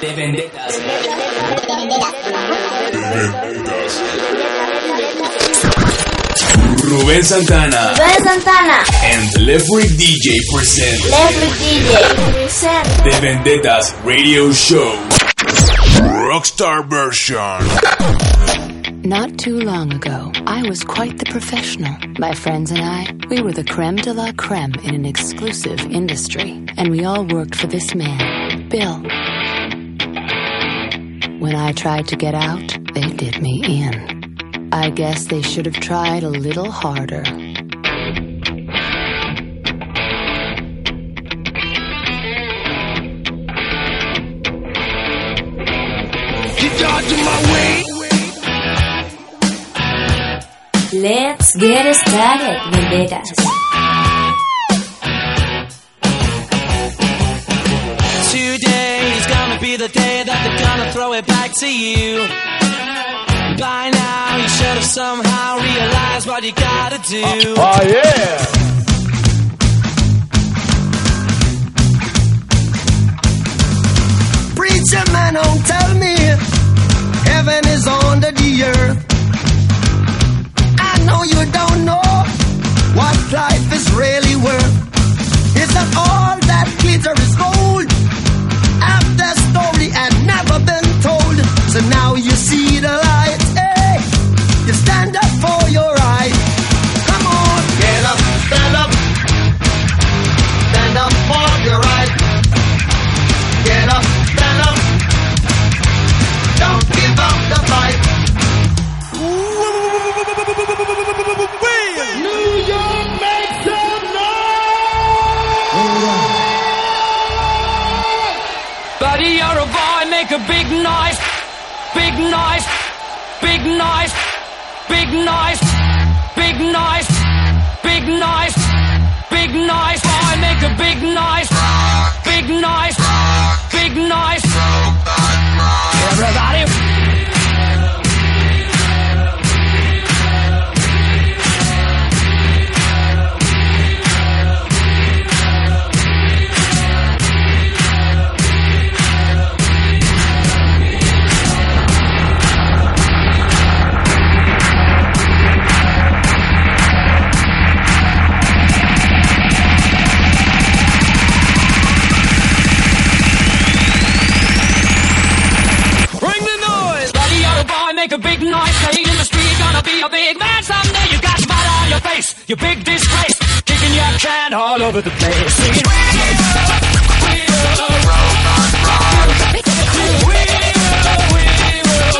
de vendetas. Rubén Santana Rubén Santana. and Le Friik DJ present Left DJ. Present. The Vendettas Radio Show. Rockstar version. Not too long ago, I was quite the professional. My friends and I, we were the creme de la creme in an exclusive industry. And we all worked for this man, Bill. When I tried to get out, they did me in. I guess they should have tried a little harder. Let's get started, vendetas. Today is gonna be the day that they're gonna throw it back to you. By now, you should have somehow realized what you gotta do. Oh, oh yeah! Preacher man, don't tell me heaven is under the earth. I know you don't know what life is really worth. Is that all that glitter is gold? So now you see noise. Big noise. Everybody. Over the place. Singing. "We will, we will rock, We will, we will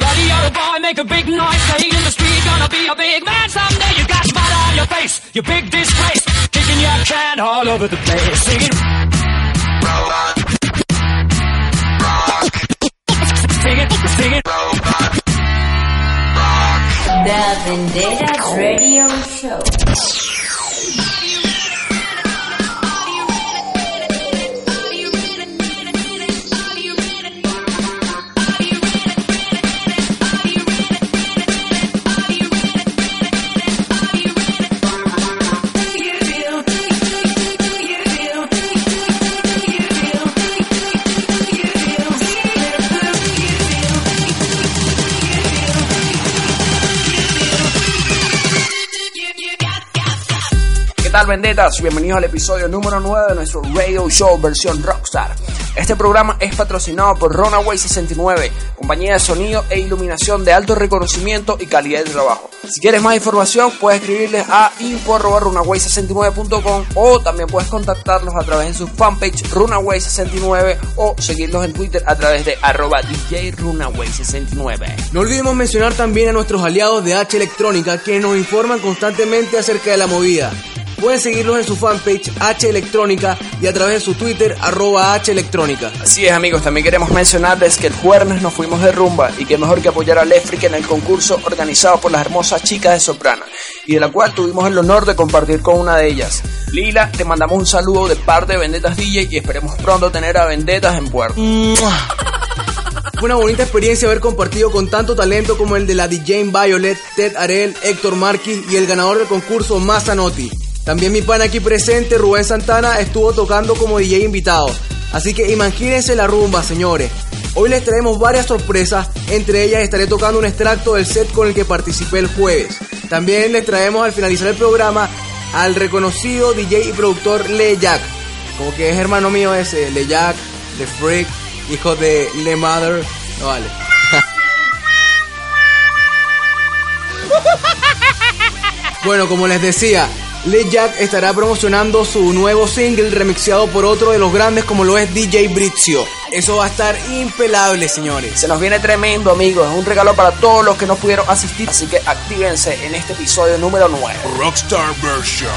Buddy, you're a boy, make a big noise. In the street, gonna be a big man someday. You got on your face, you big disgrace. Kicking your can all over the place. Singing. The Vendettas Radio Show. Tal, vendetas? Bienvenidos al episodio número 9 de nuestro Radio Show versión Rockstar. Este programa es patrocinado por Runaway 69, compañía de sonido e iluminación de alto reconocimiento y calidad de trabajo. Si quieres más información, puedes escribirles a info.runaway69.com o también puedes contactarlos a través de su fanpage Runaway69 o seguirlos en Twitter a través de arroba DJRunaway69. No olvidemos mencionar también a nuestros aliados de H Electrónica que nos informan constantemente acerca de la movida. Pueden seguirlos en su fanpage H Electrónica y a través de su Twitter arroba H Electrónica. Así es amigos, también queremos mencionarles que el jueves nos fuimos de rumba y que mejor que apoyar a Lefric en el concurso organizado por las hermosas chicas de Soprana y de la cual tuvimos el honor de compartir con una de ellas. Lila, te mandamos un saludo de parte de Vendetas DJ y esperemos pronto tener a Vendetas en puerto. Fue una bonita experiencia haber compartido con tanto talento como el de la DJ Violet, Ted Arel, Héctor Marquis y el ganador del concurso Mazanotti. También mi pan aquí presente, Rubén Santana, estuvo tocando como DJ invitado. Así que imagínense la rumba, señores. Hoy les traemos varias sorpresas, entre ellas estaré tocando un extracto del set con el que participé el jueves. También les traemos al finalizar el programa al reconocido DJ y productor Le Jack, como que es hermano mío ese, Le Jack, The Freak, hijo de Le Mother, no vale. bueno, como les decía, Le Jack estará promocionando su nuevo single remixeado por otro de los grandes como lo es DJ Brizio. Eso va a estar impelable, señores. Se nos viene tremendo, amigos. Es un regalo para todos los que no pudieron asistir. Así que actívense en este episodio número 9. Rockstar Version.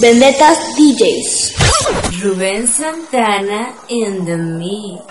Vendetas DJs. Rubén Santana in the mix.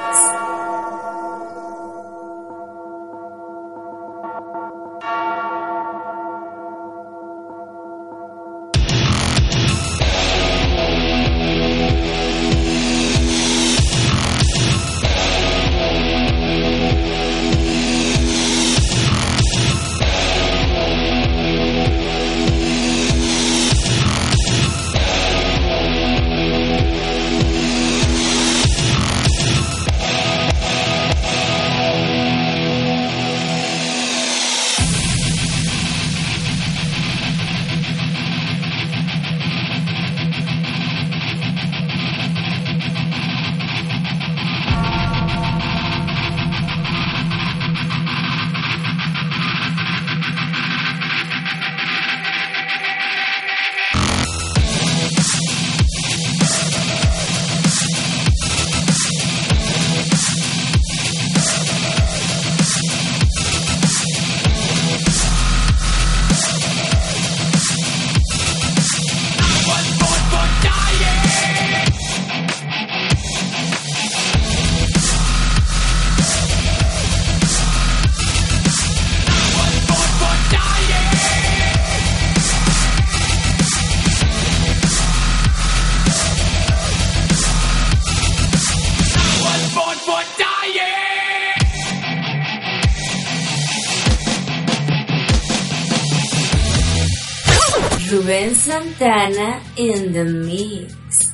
Santana in the mix.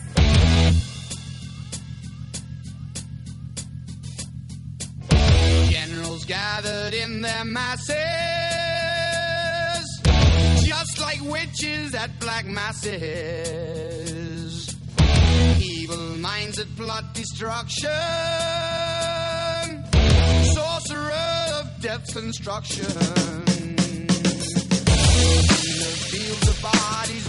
Generals gathered in their masses, just like witches at black masses. Evil minds that plot destruction, sorcerer of death's construction. Fields of bodies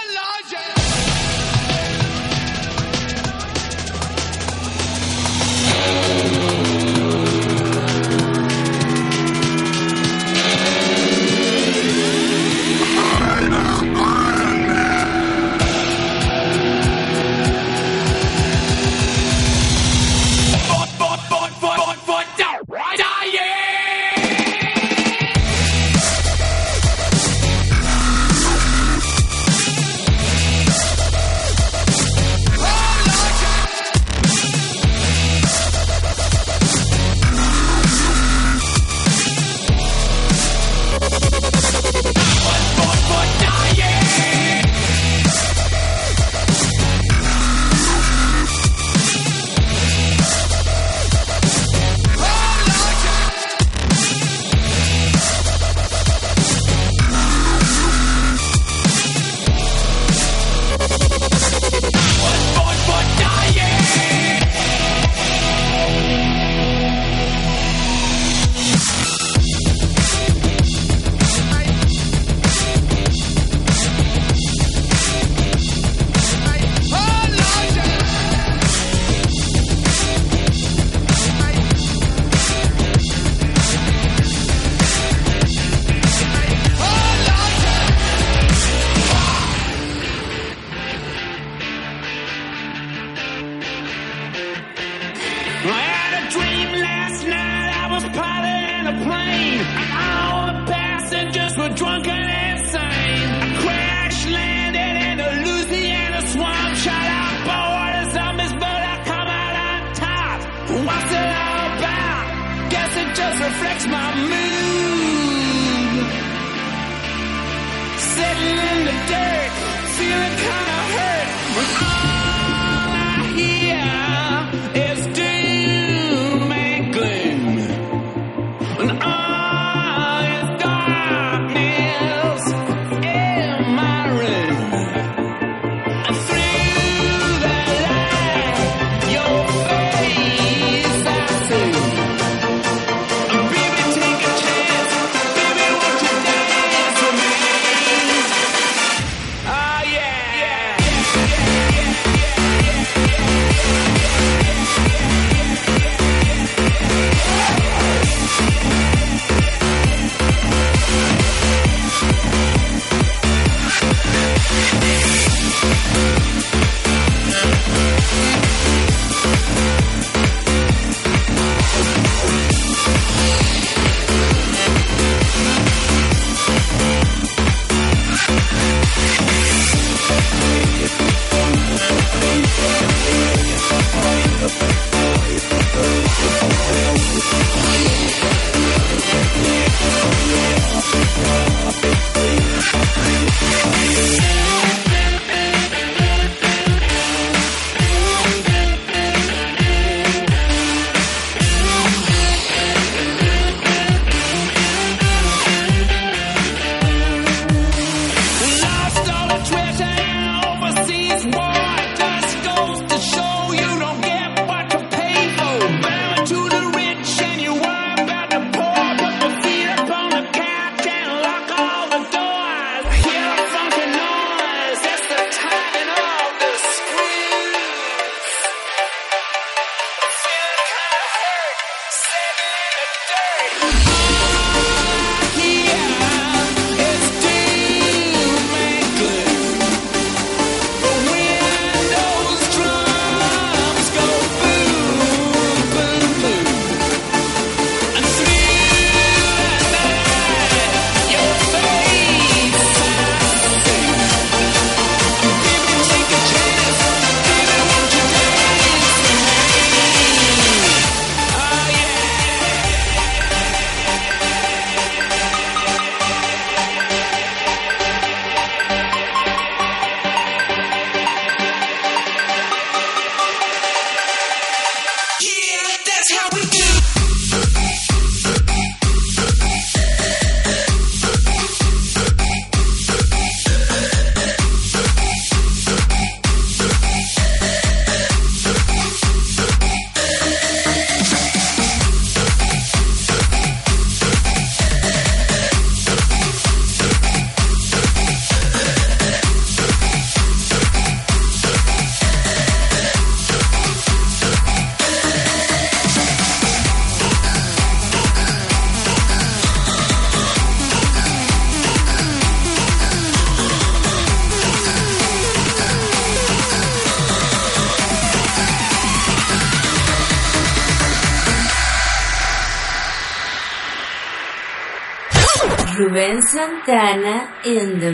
Rubén in the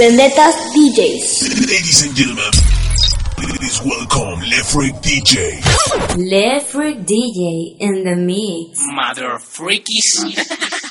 Vendettas DJs. Ladies and gentlemen, please welcome Le Friik DJ. Le Friik DJ in the mix. Mother freakies.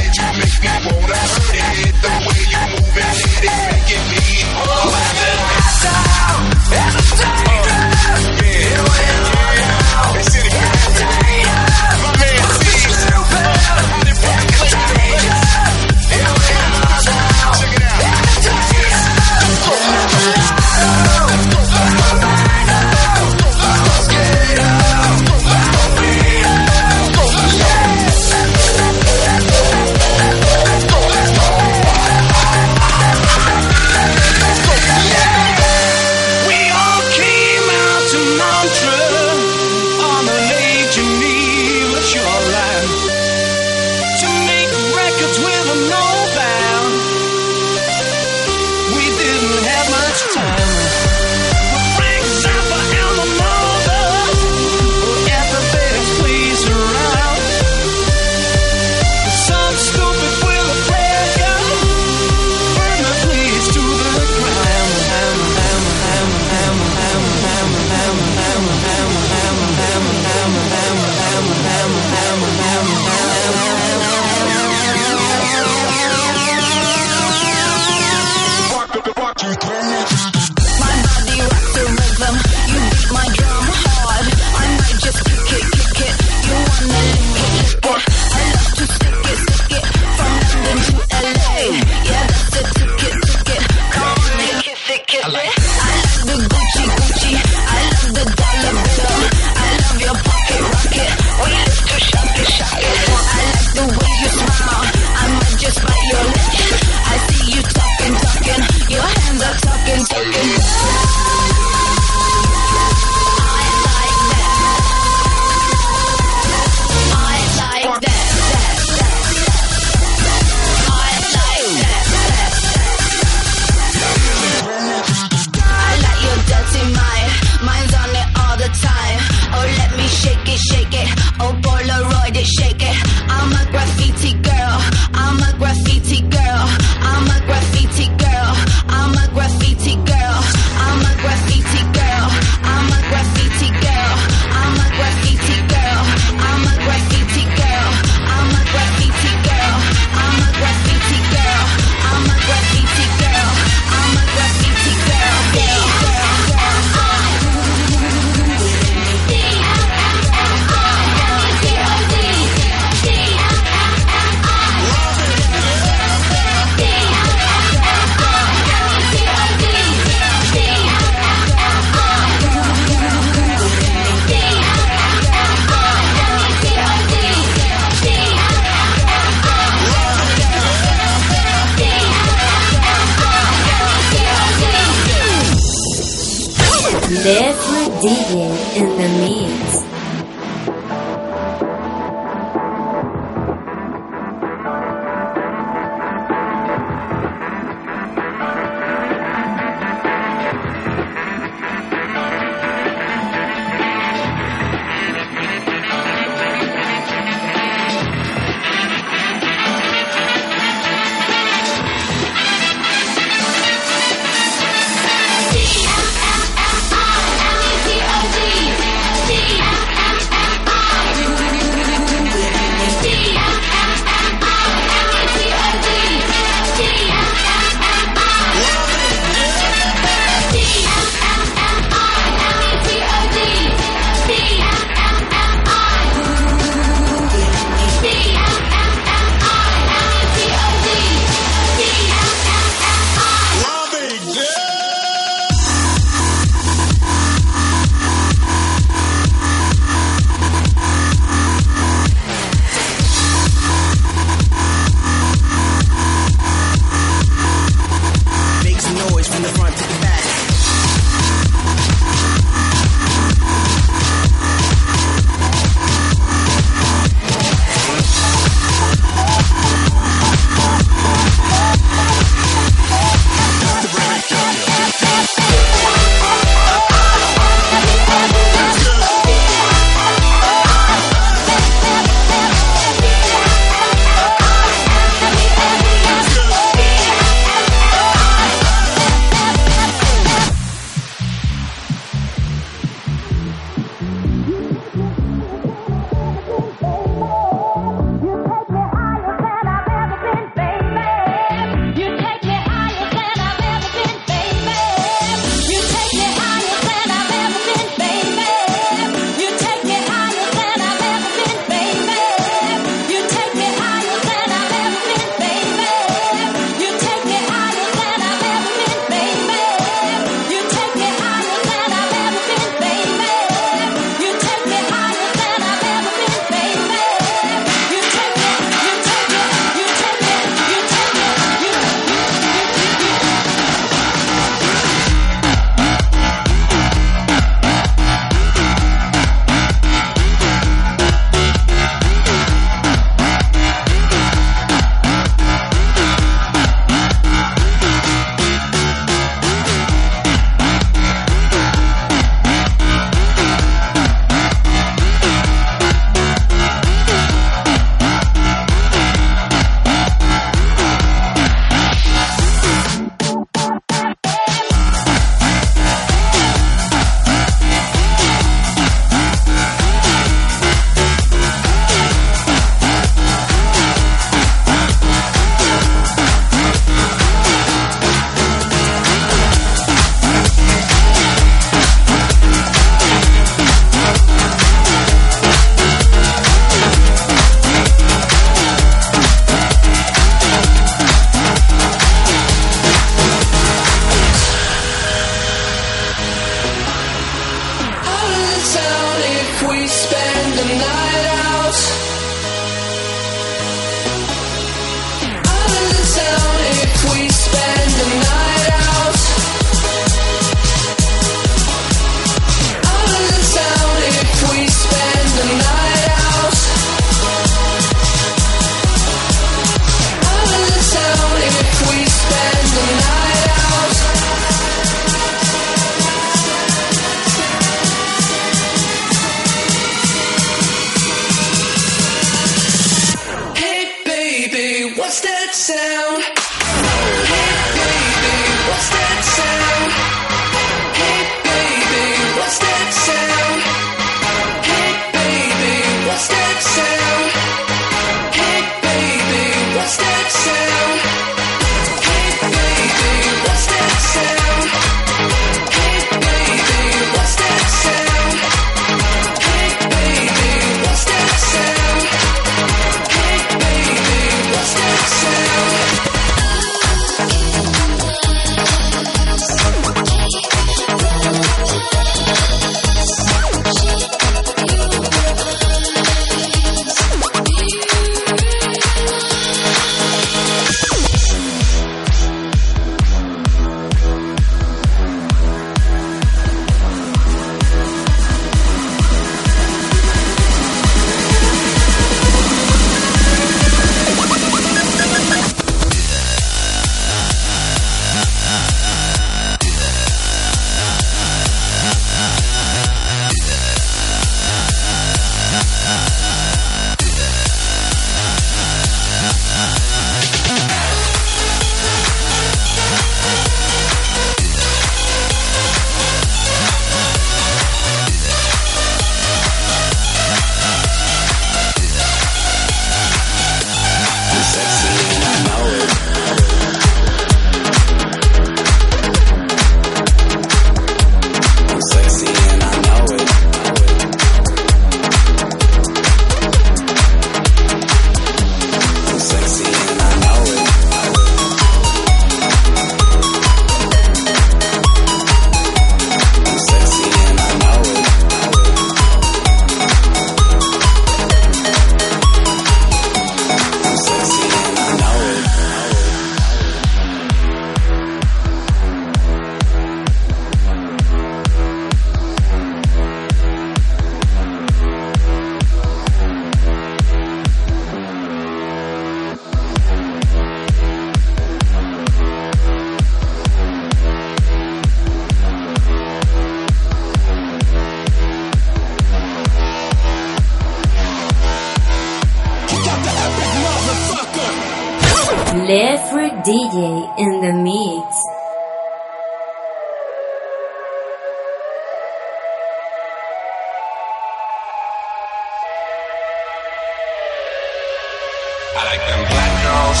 black girls.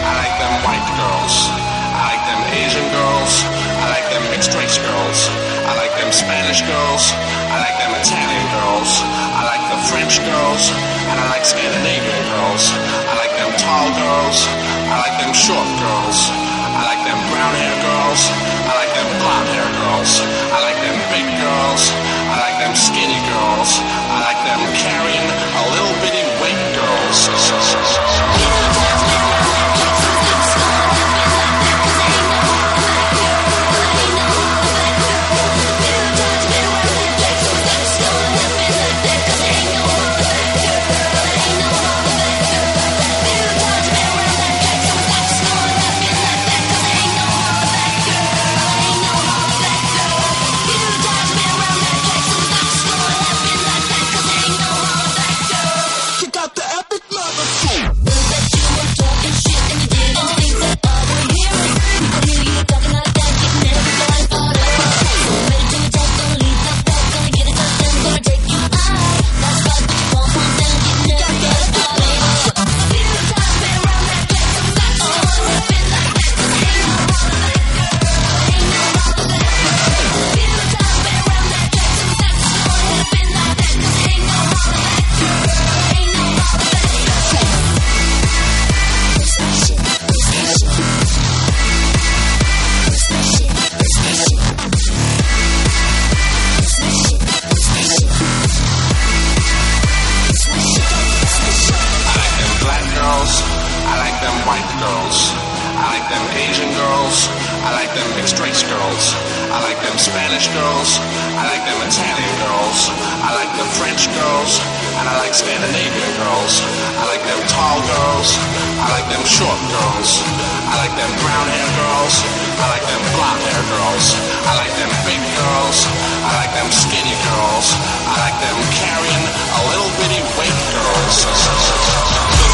I like them white girls. I like them Asian girls. I like them mixed race girls. I like them Spanish girls. I like them Italian girls. I like the French girls. And I like Scandinavian girls. I like them tall girls. I like them short girls. I like them brown hair girls. I like them blonde hair girls. I like them big girls. I like them skinny girls. I like them carrying a little bitty weight girls. I like them mixed race girls. I like them Spanish girls. I like them Italian girls. I like them French girls. And I like Scandinavian girls. I like them tall girls. I like them short girls. I like them brown hair girls. I like them blonde hair girls. I like them big girls. I like them skinny girls. I like them carrying a little bitty weight girls.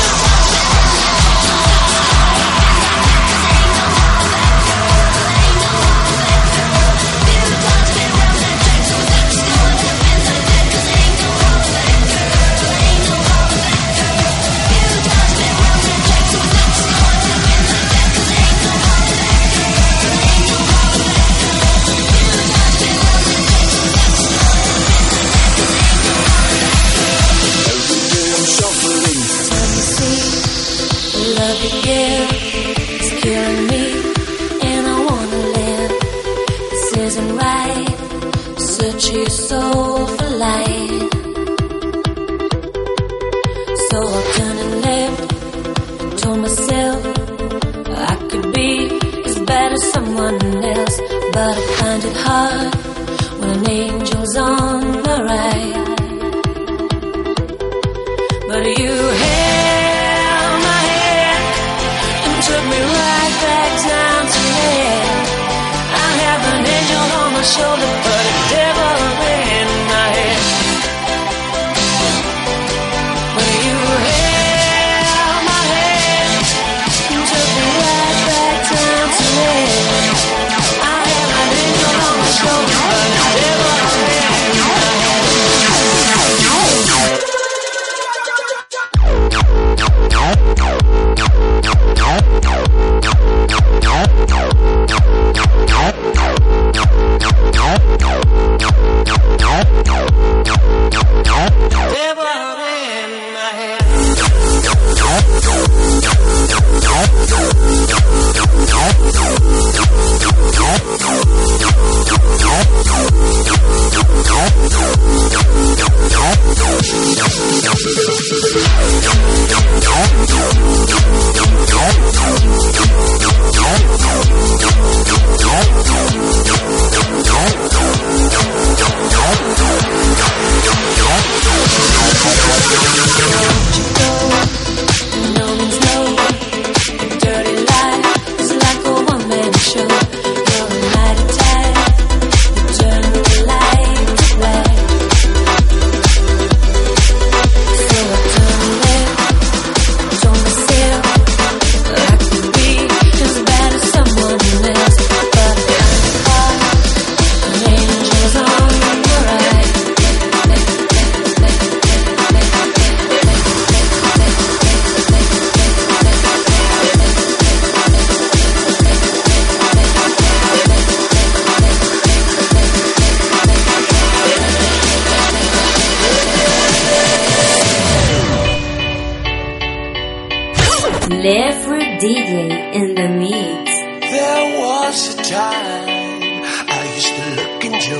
on the right.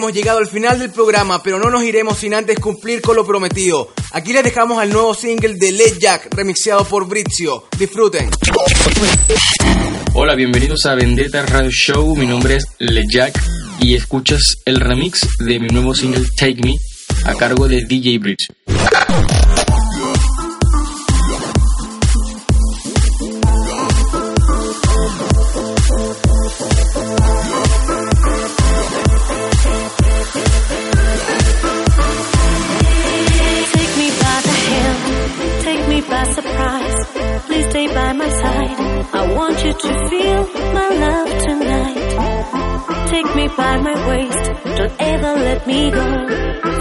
Hemos llegado al final del programa, pero no nos iremos sin antes cumplir con lo prometido. Aquí les dejamos al nuevo single de Led Jack, remixeado por Brizio. Disfruten. Hola, bienvenidos a Vendetta Radio Show. Mi nombre es LeJack y escuchas el remix de mi nuevo single Take Me a cargo de DJ Bridge. To feel my love tonight. Take me by my waist, don't ever let me go.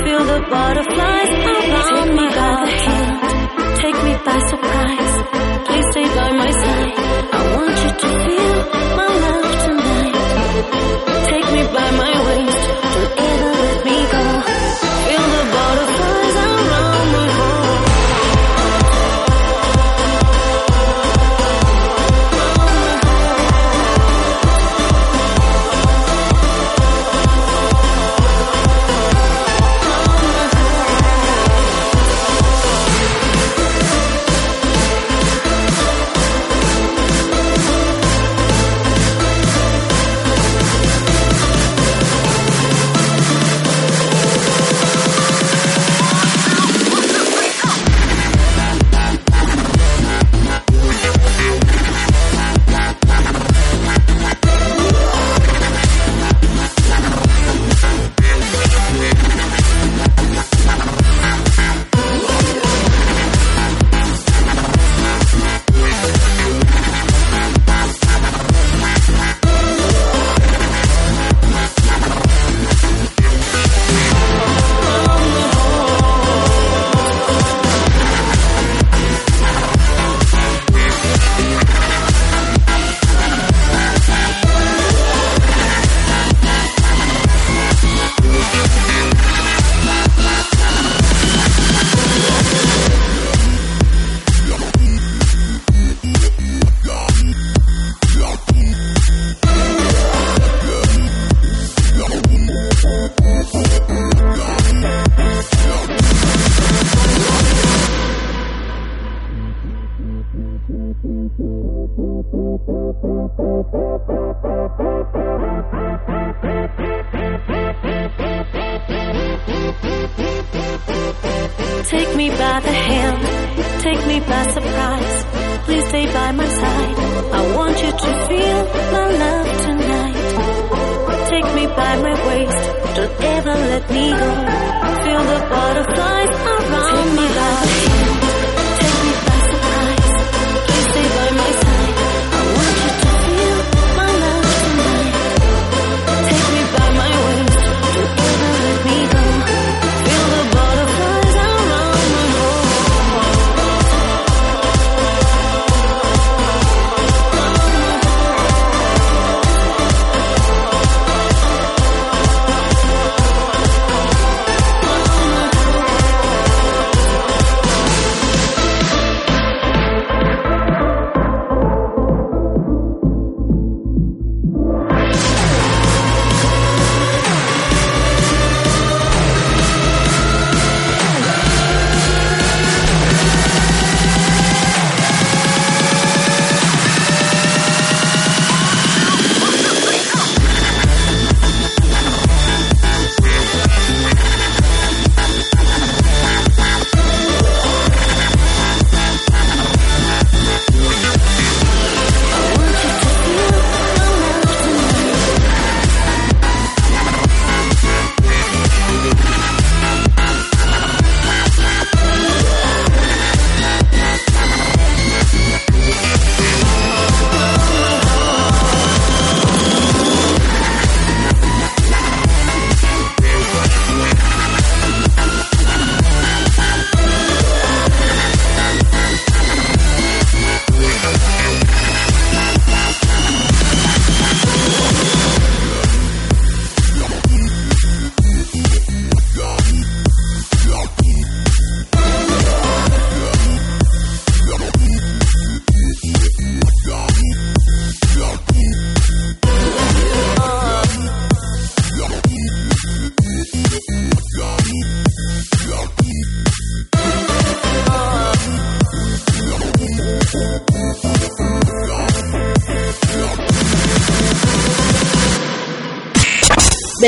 Feel the butterflies around my heart. Take me by surprise. Please stay by my side. I want you to feel my love tonight. Take me by my waist,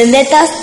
Vendettas DJs.